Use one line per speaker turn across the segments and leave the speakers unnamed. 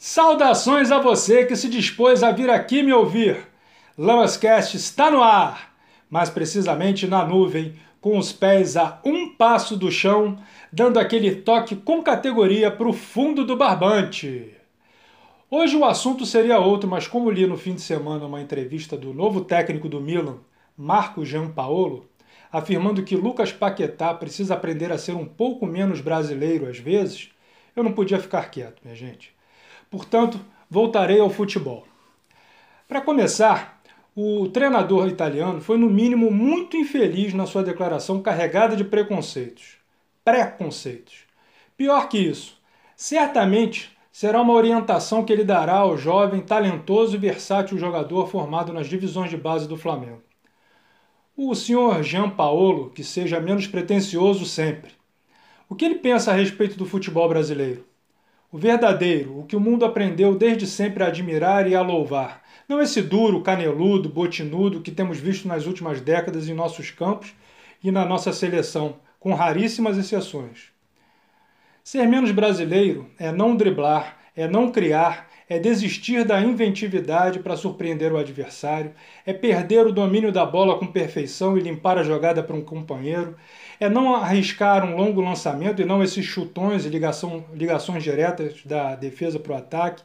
Saudações a você que se dispôs a vir aqui me ouvir. Lamascast está no ar, mais precisamente na nuvem, com os pés a um passo do chão, dando aquele toque com categoria para o fundo do barbante. Hoje o assunto seria outro, mas como li no fim de semana uma entrevista do novo técnico do Milan, Marco Giampaolo, afirmando que Lucas Paquetá precisa aprender a ser um pouco menos brasileiro às vezes, eu não podia ficar quieto, minha gente. Portanto, voltarei ao futebol. Para começar, o treinador italiano foi, no mínimo, muito infeliz na sua declaração carregada de preconceitos. Preconceitos. Pior que isso, certamente será uma orientação que ele dará ao jovem, talentoso e versátil jogador formado nas divisões de base do Flamengo. O senhor Jean Paolo, que seja menos pretensioso sempre. O que ele pensa a respeito do futebol brasileiro? O verdadeiro, o que o mundo aprendeu desde sempre a admirar e a louvar. Não esse duro, caneludo, botinudo que temos visto nas últimas décadas em nossos campos e na nossa seleção, com raríssimas exceções. Ser menos brasileiro é não driblar, é não criar, é desistir da inventividade para surpreender o adversário, é perder o domínio da bola com perfeição e limpar a jogada para um companheiro, é não arriscar um longo lançamento e não esses chutões e ligação, ligações diretas da defesa para o ataque,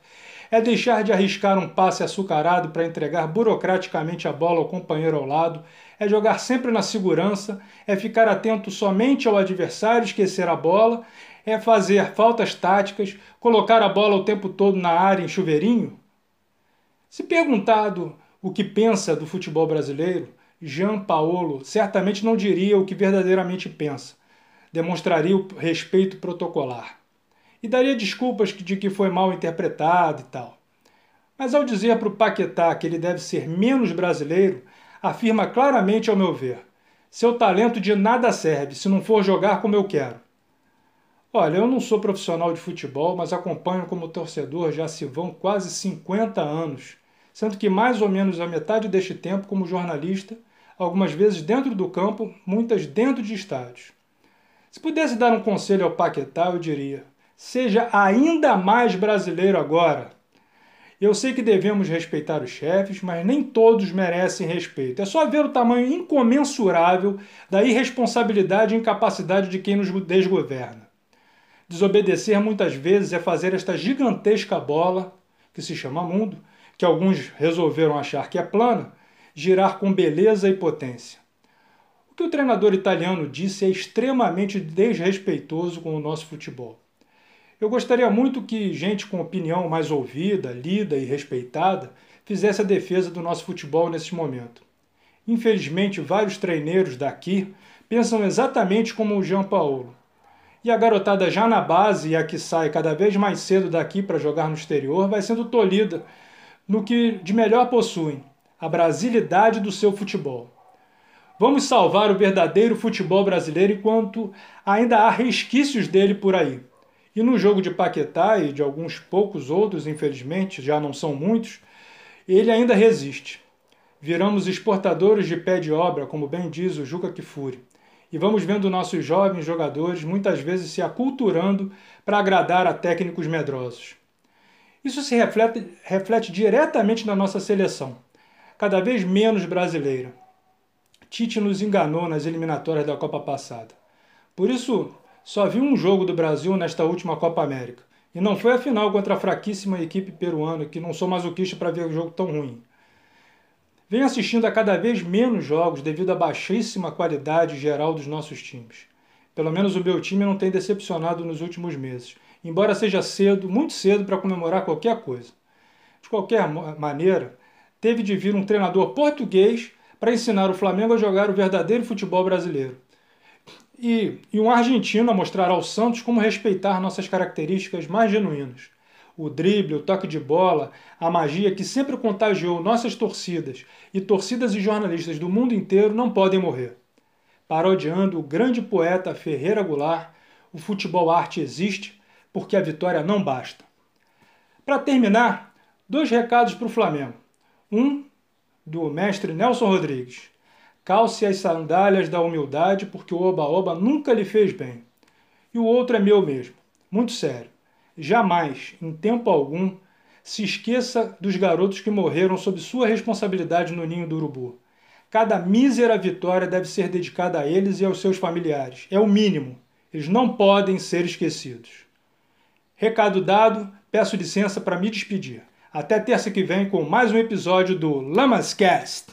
é deixar de arriscar um passe açucarado para entregar burocraticamente a bola ao companheiro ao lado, é jogar sempre na segurança, é ficar atento somente ao adversário, esquecer a bola, é fazer faltas táticas, colocar a bola o tempo todo na área em chuveirinho? Se perguntado o que pensa do futebol brasileiro, Jean Paolo certamente não diria o que verdadeiramente pensa, demonstraria o respeito protocolar e daria desculpas de que foi mal interpretado e tal. Mas ao dizer para o Paquetá que ele deve ser menos brasileiro, afirma claramente, ao meu ver, seu talento de nada serve se não for jogar como eu quero. Olha, eu não sou profissional de futebol, mas acompanho como torcedor já se vão quase 50 anos, sendo que mais ou menos a metade deste tempo como jornalista, algumas vezes dentro do campo, muitas dentro de estádios. Se pudesse dar um conselho ao Paquetá, eu diria: seja ainda mais brasileiro agora. Eu sei que devemos respeitar os chefes, mas nem todos merecem respeito. É só ver o tamanho incomensurável da irresponsabilidade e incapacidade de quem nos desgoverna. Desobedecer muitas vezes é fazer esta gigantesca bola, que se chama mundo, que alguns resolveram achar que é plana, girar com beleza e potência. O que o treinador italiano disse é extremamente desrespeitoso com o nosso futebol. Eu gostaria muito que gente com opinião mais ouvida, lida e respeitada fizesse a defesa do nosso futebol nesse momento. Infelizmente, vários treineiros daqui pensam exatamente como o Jean Paulo e a garotada já na base e a que sai cada vez mais cedo daqui para jogar no exterior vai sendo tolhida no que de melhor possuem, a brasilidade do seu futebol. Vamos salvar o verdadeiro futebol brasileiro enquanto ainda há resquícios dele por aí. E no jogo de Paquetá e de alguns poucos outros, infelizmente, já não são muitos, ele ainda resiste. Viramos exportadores de pé de obra, como bem diz o Juca Kifuri e vamos vendo nossos jovens jogadores muitas vezes se aculturando para agradar a técnicos medrosos. Isso se reflete, reflete diretamente na nossa seleção, cada vez menos brasileira. Tite nos enganou nas eliminatórias da Copa passada. Por isso, só vi um jogo do Brasil nesta última Copa América. E não foi a final contra a fraquíssima equipe peruana, que não sou masoquista para ver um jogo tão ruim. Venho assistindo a cada vez menos jogos devido à baixíssima qualidade geral dos nossos times. Pelo menos o meu time não tem decepcionado nos últimos meses, embora seja cedo, muito cedo para comemorar qualquer coisa. De qualquer maneira, teve de vir um treinador português para ensinar o Flamengo a jogar o verdadeiro futebol brasileiro. E, e um argentino a mostrar ao Santos como respeitar nossas características mais genuínas o drible, o toque de bola, a magia que sempre contagiou nossas torcidas e torcidas e jornalistas do mundo inteiro não podem morrer. Parodiando o grande poeta Ferreira Goulart, o futebol arte existe porque a vitória não basta. Para terminar, dois recados para o Flamengo. Um do mestre Nelson Rodrigues. Calce as sandálias da humildade porque o oba-oba nunca lhe fez bem. E o outro é meu mesmo, muito sério. Jamais, em tempo algum, se esqueça dos garotos que morreram sob sua responsabilidade no ninho do urubu. Cada mísera vitória deve ser dedicada a eles e aos seus familiares. É o mínimo. Eles não podem ser esquecidos. Recado dado, peço licença para me despedir. Até terça que vem com mais um episódio do Lamascast.